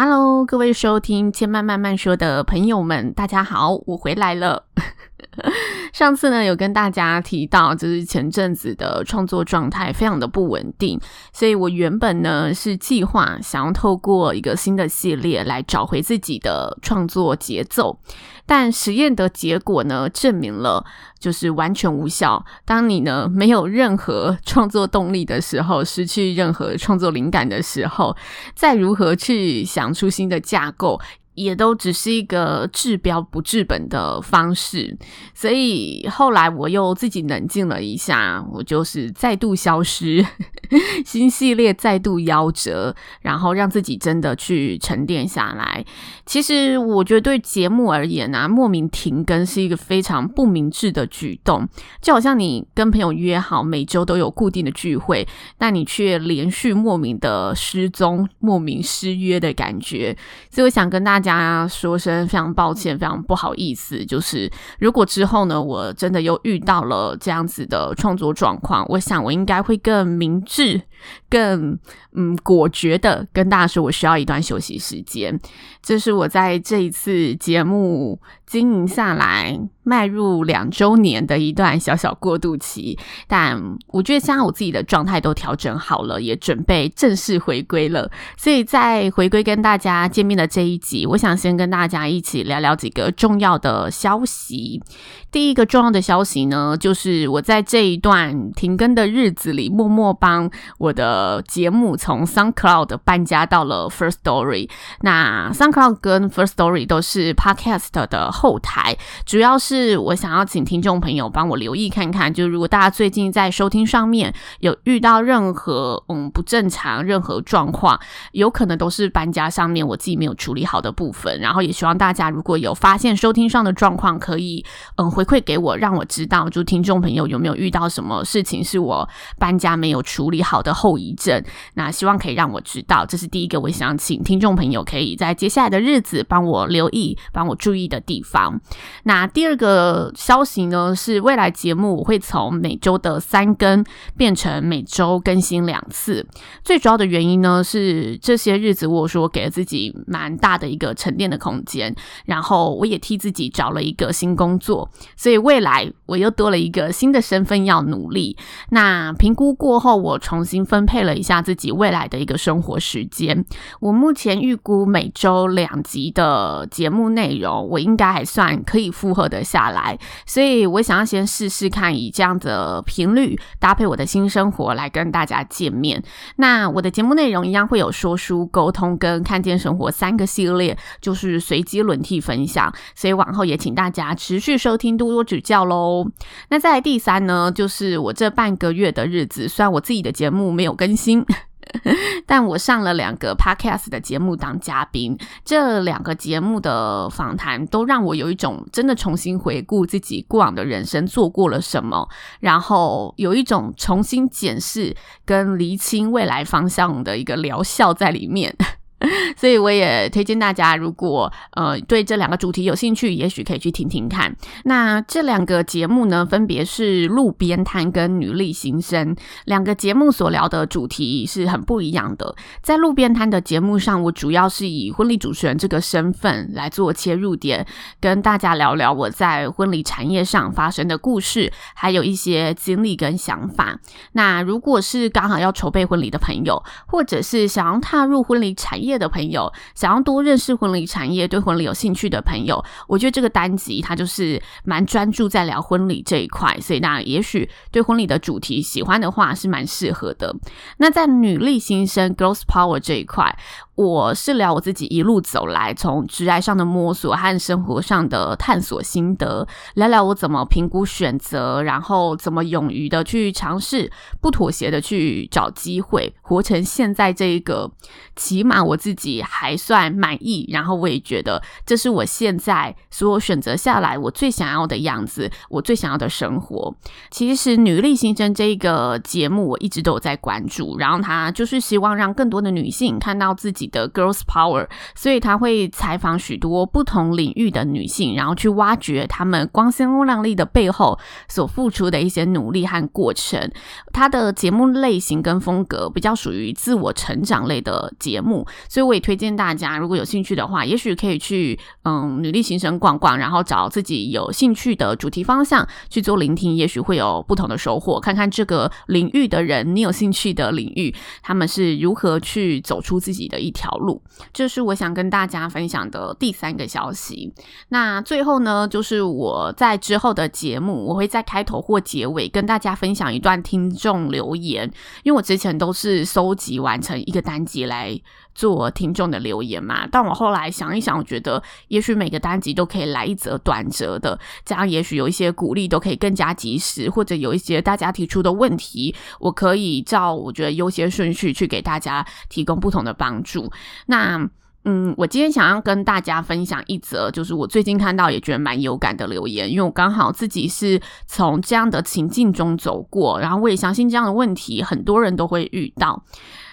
Hello，各位收听千慢慢慢说的朋友们，大家好，我回来了。上次呢，有跟大家提到，就是前阵子的创作状态非常的不稳定，所以我原本呢是计划想要透过一个新的系列来找回自己的创作节奏，但实验的结果呢证明了就是完全无效。当你呢没有任何创作动力的时候，失去任何创作灵感的时候，再如何去想出新的架构，也都只是一个治标不治本的方式，所以后来我又自己冷静了一下，我就是再度消失，新系列再度夭折，然后让自己真的去沉淀下来。其实我觉得对节目而言啊，莫名停更是一个非常不明智的举动，就好像你跟朋友约好每周都有固定的聚会，但你却连续莫名的失踪、莫名失约的感觉。所以我想跟大家。大家说声非常抱歉，非常不好意思。就是如果之后呢，我真的又遇到了这样子的创作状况，我想我应该会更明智、更嗯果决的跟大家说，我需要一段休息时间。这是我在这一次节目经营下来，迈入两周年的一段小小过渡期，但我觉得现在我自己的状态都调整好了，也准备正式回归了。所以在回归跟大家见面的这一集，我想先跟大家一起聊聊几个重要的消息。第一个重要的消息呢，就是我在这一段停更的日子里，默默帮我的节目从 SoundCloud 搬家到了 First Story。那 SoundCloud 跟 First Story 都是 Podcast 的后台，主要是。是我想要请听众朋友帮我留意看看，就如果大家最近在收听上面有遇到任何嗯不正常、任何状况，有可能都是搬家上面我自己没有处理好的部分。然后也希望大家如果有发现收听上的状况，可以嗯回馈给我，让我知道，就听众朋友有没有遇到什么事情是我搬家没有处理好的后遗症。那希望可以让我知道，这是第一个我想请听众朋友可以在接下来的日子帮我留意、帮我注意的地方。那第二个。消息呢，是未来节目我会从每周的三更变成每周更新两次。最主要的原因呢，是这些日子我说给了自己蛮大的一个沉淀的空间，然后我也替自己找了一个新工作，所以未来我又多了一个新的身份要努力。那评估过后，我重新分配了一下自己未来的一个生活时间。我目前预估每周两集的节目内容，我应该还算可以负荷的。下来，所以我想要先试试看，以这样的频率搭配我的新生活来跟大家见面。那我的节目内容一样会有说书、沟通跟看见生活三个系列，就是随机轮替分享。所以往后也请大家持续收听，多多指教喽。那再来第三呢，就是我这半个月的日子，虽然我自己的节目没有更新。但我上了两个 podcast 的节目当嘉宾，这两个节目的访谈都让我有一种真的重新回顾自己过往的人生做过了什么，然后有一种重新检视跟厘清未来方向的一个疗效在里面。所以我也推荐大家，如果呃对这两个主题有兴趣，也许可以去听听看。那这两个节目呢，分别是路边摊跟女力新生两个节目所聊的主题是很不一样的。在路边摊的节目上，我主要是以婚礼主持人这个身份来做切入点，跟大家聊聊我在婚礼产业上发生的故事，还有一些经历跟想法。那如果是刚好要筹备婚礼的朋友，或者是想要踏入婚礼产业，业的朋友想要多认识婚礼产业，对婚礼有兴趣的朋友，我觉得这个单集它就是蛮专注在聊婚礼这一块，所以那也许对婚礼的主题喜欢的话是蛮适合的。那在女力新生 Girls Power 这一块。我是聊我自己一路走来，从职涯上的摸索和生活上的探索心得，聊聊我怎么评估选择，然后怎么勇于的去尝试，不妥协的去找机会，活成现在这一个，起码我自己还算满意，然后我也觉得这是我现在所有选择下来我最想要的样子，我最想要的生活。其实女力新生这一个节目我一直都有在关注，然后它就是希望让更多的女性看到自己的 girls power，所以他会采访许多不同领域的女性，然后去挖掘她们光鲜亮丽的背后所付出的一些努力和过程。他的节目类型跟风格比较属于自我成长类的节目，所以我也推荐大家，如果有兴趣的话，也许可以去嗯女力行程逛逛，然后找自己有兴趣的主题方向去做聆听，也许会有不同的收获。看看这个领域的人，你有兴趣的领域，他们是如何去走出自己的一条路，这是我想跟大家分享的第三个消息。那最后呢，就是我在之后的节目，我会在开头或结尾跟大家分享一段听众留言，因为我之前都是收集完成一个单集来做听众的留言嘛。但我后来想一想，我觉得也许每个单集都可以来一则短则的，这样也许有一些鼓励都可以更加及时，或者有一些大家提出的问题，我可以照我觉得优先顺序去给大家提供不同的帮助。那嗯，我今天想要跟大家分享一则，就是我最近看到也觉得蛮有感的留言，因为我刚好自己是从这样的情境中走过，然后我也相信这样的问题很多人都会遇到。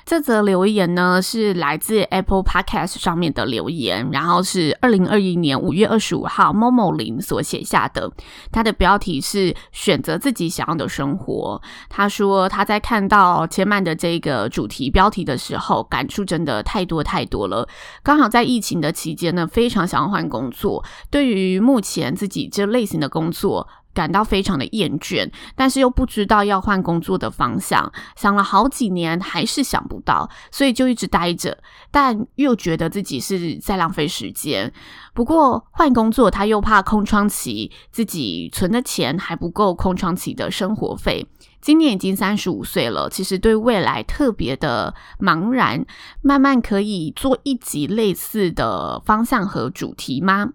这则留言呢，是来自 Apple Podcast 上面的留言，然后是二零二一年五月二十五号 Momo 林所写下的。他的标题是“选择自己想要的生活”。他说他在看到千曼的这个主题标题的时候，感触真的太多太多了。刚好在疫情的期间呢，非常想要换工作。对于目前自己这类型的工作，感到非常的厌倦，但是又不知道要换工作的方向，想了好几年还是想不到，所以就一直待着，但又觉得自己是在浪费时间。不过换工作他又怕空窗期，自己存的钱还不够空窗期的生活费。今年已经三十五岁了，其实对未来特别的茫然。慢慢可以做一集类似的方向和主题吗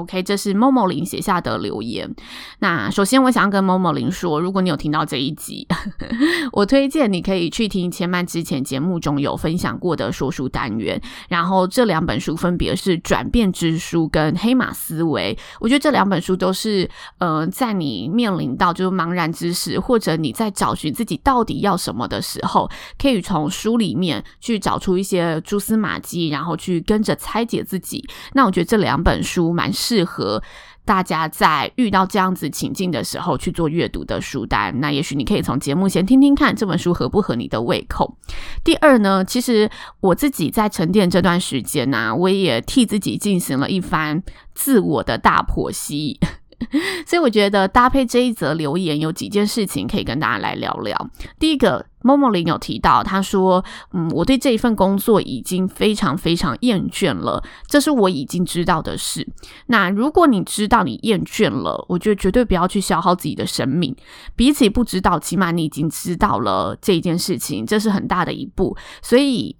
？OK，这是某某林写下的留言。那首先，我想要跟某某林说，如果你有听到这一集，我推荐你可以去听千曼之前节目中有分享过的说书单元。然后这两本书分别是《转变之书》跟《黑马思维》。我觉得这两本书都是，呃，在你面临到就是茫然之时，或者你在找寻自己到底要什么的时候，可以从书里面去找出一些蛛丝马迹，然后去跟着拆解自己。那我觉得这两本书蛮适适合大家在遇到这样子情境的时候去做阅读的书单。那也许你可以从节目先听听看这本书合不合你的胃口。第二呢，其实我自己在沉淀这段时间呢、我也替自己进行了一番自我的大剖析。所以我觉得搭配这一则留言，有几件事情可以跟大家来聊聊。第一个，Momo 林有提到，他说：“嗯，我对这一份工作已经非常非常厌倦了，这是我已经知道的事。那如果你知道你厌倦了，我觉得绝对不要去消耗自己的生命。比起不知道，起码你已经知道了这一件事情，这是很大的一步。所以。”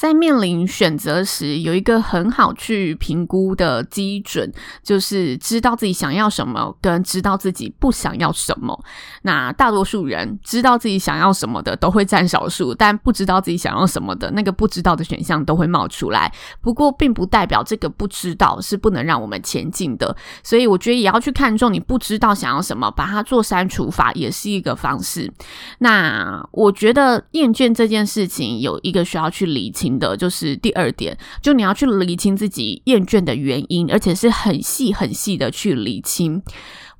在面临选择时，有一个很好去评估的基准，就是知道自己想要什么，跟知道自己不想要什么。那大多数人知道自己想要什么的都会占少数，但不知道自己想要什么的那个不知道的选项都会冒出来。不过，并不代表这个不知道是不能让我们前进的。所以，我觉得也要去看重你不知道想要什么，把它做删除法也是一个方式。那我觉得厌倦这件事情有一个需要去理清。的就是第二点，就你要去理清自己厌倦的原因，而且是很细很细的去理清。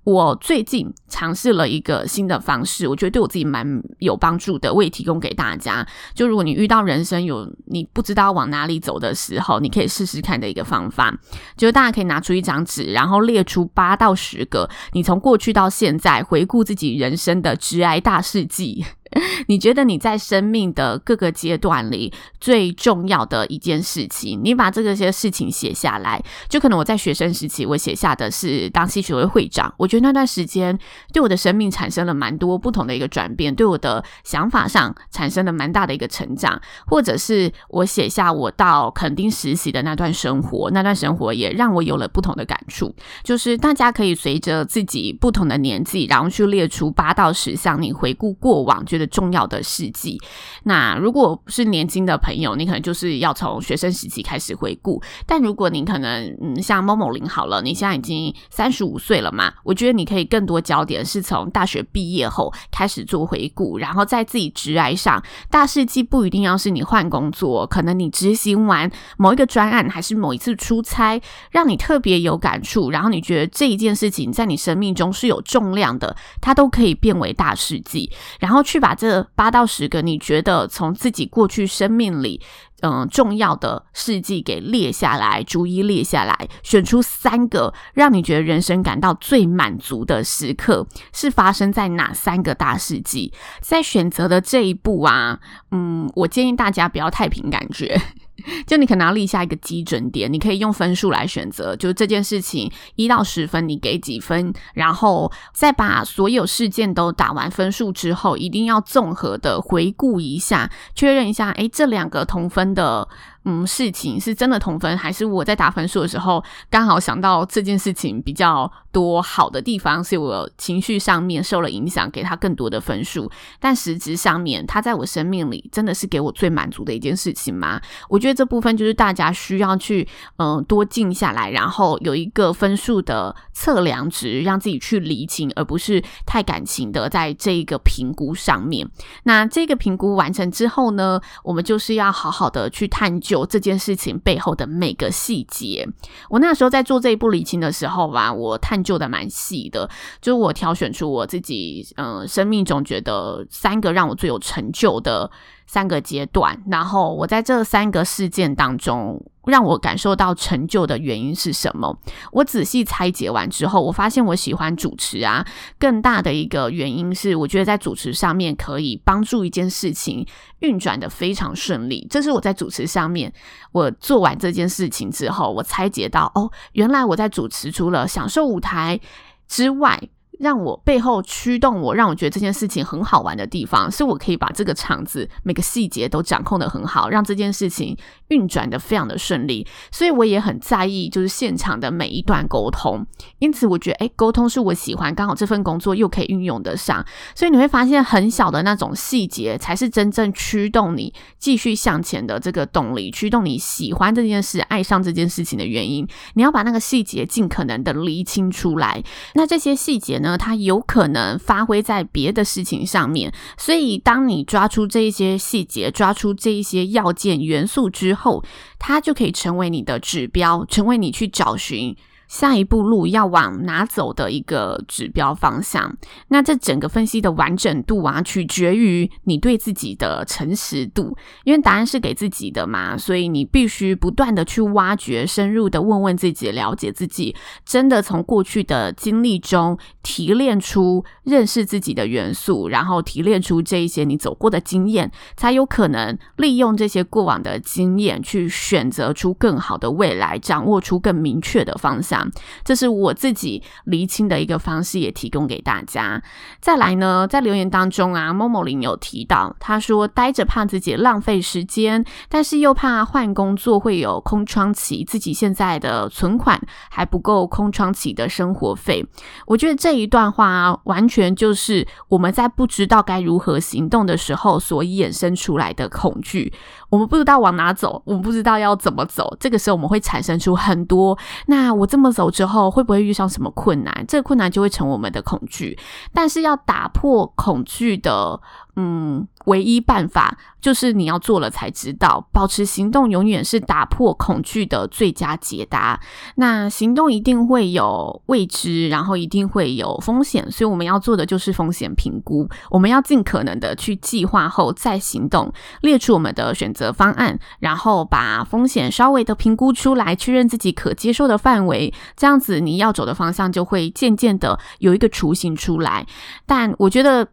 我最近尝试了一个新的方式，我觉得对我自己蛮有帮助的，我也提供给大家。就如果你遇到人生有你不知道往哪里走的时候，你可以试试看的一个方法，就是大家可以拿出一张纸，然后列出八到十个你从过去到现在回顾自己人生的职涯大事记。你觉得你在生命的各个阶段里最重要的一件事情，你把这个些事情写下来。就可能我在学生时期，我写下的是当系学会会长。我觉得那段时间对我的生命产生了蛮多不同的一个转变，对我的想法上产生了蛮大的一个成长。或者是我写下我到垦丁实习的那段生活，那段生活也让我有了不同的感触。就是大家可以随着自己不同的年纪，然后去列出八到十项你回顾过往觉得重要的事迹。那如果是年轻的朋友，你可能就是要从学生时期开始回顾。但如果你可能嗯，像某某林好了，你现在已经三十五岁了嘛，我觉得你可以更多焦点是从大学毕业后开始做回顾，然后在自己职涯上大事迹不一定要是你换工作，可能你执行完某一个专案，还是某一次出差，让你特别有感触，然后你觉得这一件事情在你生命中是有重量的，它都可以变为大事迹，然后去把把这八到十个你觉得从自己过去生命里。嗯，重要的事迹给列下来，逐一列下来，选出三个让你觉得人生感到最满足的时刻，是发生在哪三个大事迹？在选择的这一步啊，嗯，我建议大家不要太凭感觉。就你可能要立下一个基准点，你可以用分数来选择，就这件事情一到十分，你给几分？然后再把所有事件都打完分数之后，一定要综合的回顾一下，确认一下，诶，这两个同分的。嗯，事情是真的同分，还是我在打分数的时候刚好想到这件事情比较多好的地方，所以我情绪上面受了影响，给他更多的分数。但实质上面，他在我生命里真的是给我最满足的一件事情吗？我觉得这部分就是大家需要去嗯、多静下来，然后有一个分数的测量值，让自己去理清，而不是太感情的在这一个评估上面。那这个评估完成之后呢，我们就是要好好的去探究。就这件事情背后的每个细节，我那时候在做这一步理清的时候吧，我探究的蛮细的，就是我挑选出我自己，嗯、生命中觉得三个让我最有成就的。三个阶段，然后我在这三个事件当中，让我感受到成就的原因是什么？我仔细拆解完之后，我发现我喜欢主持啊，更大的一个原因是，我觉得在主持上面可以帮助一件事情运转的非常顺利。这是我在主持上面，我做完这件事情之后，我拆解到，哦，原来我在主持除了享受舞台之外。让我背后驱动我，让我觉得这件事情很好玩的地方，是我可以把这个场子每个细节都掌控得很好，让这件事情运转得非常的顺利。所以我也很在意，就是现场的每一段沟通。因此，我觉得，诶，沟通是我喜欢，刚好这份工作又可以运用得上。所以你会发现，很小的那种细节，才是真正驱动你继续向前的这个动力，驱动你喜欢这件事、爱上这件事情的原因。你要把那个细节尽可能的厘清出来。那这些细节呢？它有可能发挥在别的事情上面，所以当你抓出这一些细节，抓出这一些要件元素之后，它就可以成为你的指标，成为你去找寻。下一步路要往哪走的一个指标方向，那这整个分析的完整度啊，取决于你对自己的诚实度，因为答案是给自己的嘛，所以你必须不断的去挖掘，深入的问问自己，了解自己，真的从过去的经历中提炼出认识自己的元素，然后提炼出这一些你走过的经验，才有可能利用这些过往的经验去选择出更好的未来，掌握出更明确的方向。这是我自己厘清的一个方式，也提供给大家。再来呢，在留言当中啊，Momo 林有提到，他说待着怕自己浪费时间，但是又怕换工作会有空窗期，自己现在的存款还不够空窗期的生活费。我觉得这一段话啊，完全就是我们在不知道该如何行动的时候所衍生出来的恐惧。我们不知道往哪走，我们不知道要怎么走，这个时候我们会产生出很多。那我这么走之后，会不会遇上什么困难？这个困难就会成我们的恐惧。但是要打破恐惧的。嗯，唯一办法就是你要做了才知道。保持行动永远是打破恐惧的最佳解答。那行动一定会有未知，然后一定会有风险，所以我们要做的就是风险评估。我们要尽可能的去计划后再行动，列出我们的选择方案，然后把风险稍微的评估出来，确认自己可接受的范围。这样子你要走的方向就会渐渐的有一个雏形出来。但我觉得。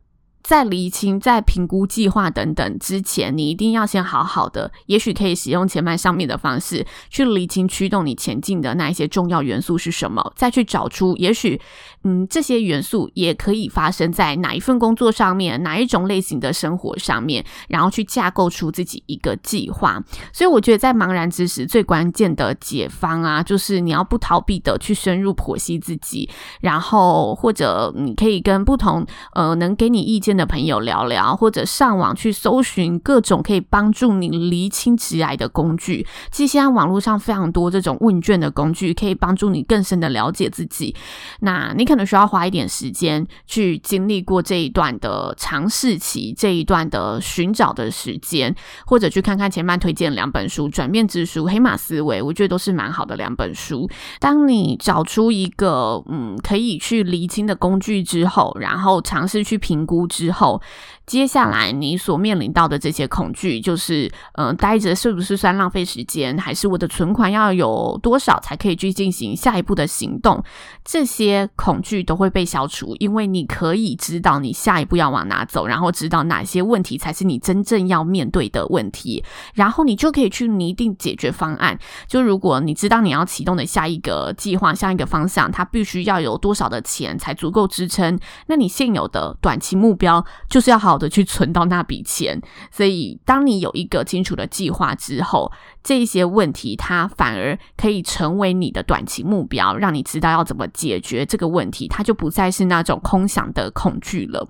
在厘清、在评估计划等等之前，你一定要先好好的，也许可以使用前面上面的方式去厘清驱动你前进的那一些重要元素是什么，再去找出也许嗯这些元素也可以发生在哪一份工作上面，哪一种类型的生活上面，然后去架构出自己一个计划。所以我觉得在茫然之时，最关键的解方啊，就是你要不逃避的去深入剖析自己，然后或者你可以跟不同呃能给你意见的朋友聊聊，或者上网去搜寻各种可以帮助你厘清直癌的工具。其实现在网络上非常多这种问卷的工具，可以帮助你更深的了解自己。那你可能需要花一点时间去经历过这一段的尝试期，这一段的寻找的时间，或者去看看前面推荐两本书《转变之书》《黑马思维》，我觉得都是蛮好的两本书。当你找出一个嗯可以去厘清的工具之后，然后尝试去评估之之后接下来你所面临到的这些恐惧，就是，嗯、待着是不是算浪费时间？还是我的存款要有多少才可以去进行下一步的行动？这些恐惧都会被消除，因为你可以知道你下一步要往哪走，然后知道哪些问题才是你真正要面对的问题，然后你就可以去拟定解决方案。就如果你知道你要启动的下一个计划、下一个方向，它必须要有多少的钱才足够支撑，那你现有的短期目标就是要好。的去存到那笔钱，所以当你有一个清楚的计划之后，这些问题它反而可以成为你的短期目标，让你知道要怎么解决这个问题，它就不再是那种空想的恐惧了。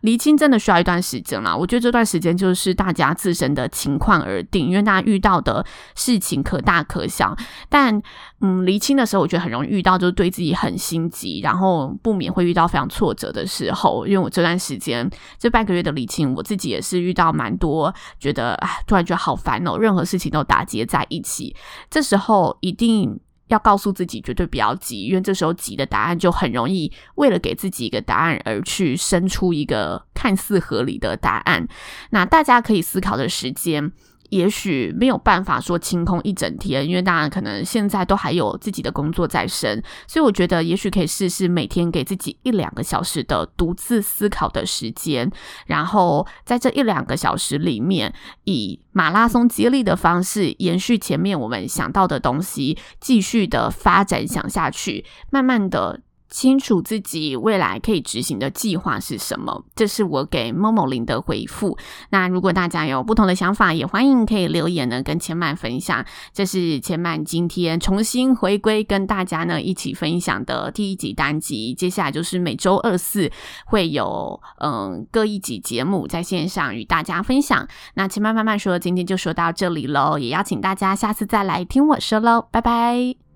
厘清真的需要一段时间啦，我觉得这段时间就是大家自身的情况而定，因为大家遇到的事情可大可小，但嗯，厘清的时候，我觉得很容易遇到就是对自己很心急，然后不免会遇到非常挫折的时候，因为我这段时间这半个月的。离清，我自己也是遇到蛮多，觉得哎，突然觉得好烦哦，任何事情都打结在一起。这时候一定要告诉自己，绝对不要急，因为这时候急的答案就很容易为了给自己一个答案而去生出一个看似合理的答案。那大家可以思考的时间。也许没有办法说清空一整天，因为大家可能现在都还有自己的工作在身，所以我觉得也许可以试试每天给自己一两个小时的独自思考的时间，然后在这一两个小时里面，以马拉松接力的方式延续前面我们想到的东西，继续的发展想下去，慢慢的。清楚自己未来可以执行的计划是什么，这是我给 Momo 林的回复。那如果大家有不同的想法，也欢迎可以留言呢，跟千曼分享。这是千曼今天重新回归跟大家呢一起分享的第一集单集。接下来就是每周二四会有嗯各一集节目在线上与大家分享。那千曼慢慢说，今天就说到这里喽，也邀请大家下次再来听我说喽，拜拜。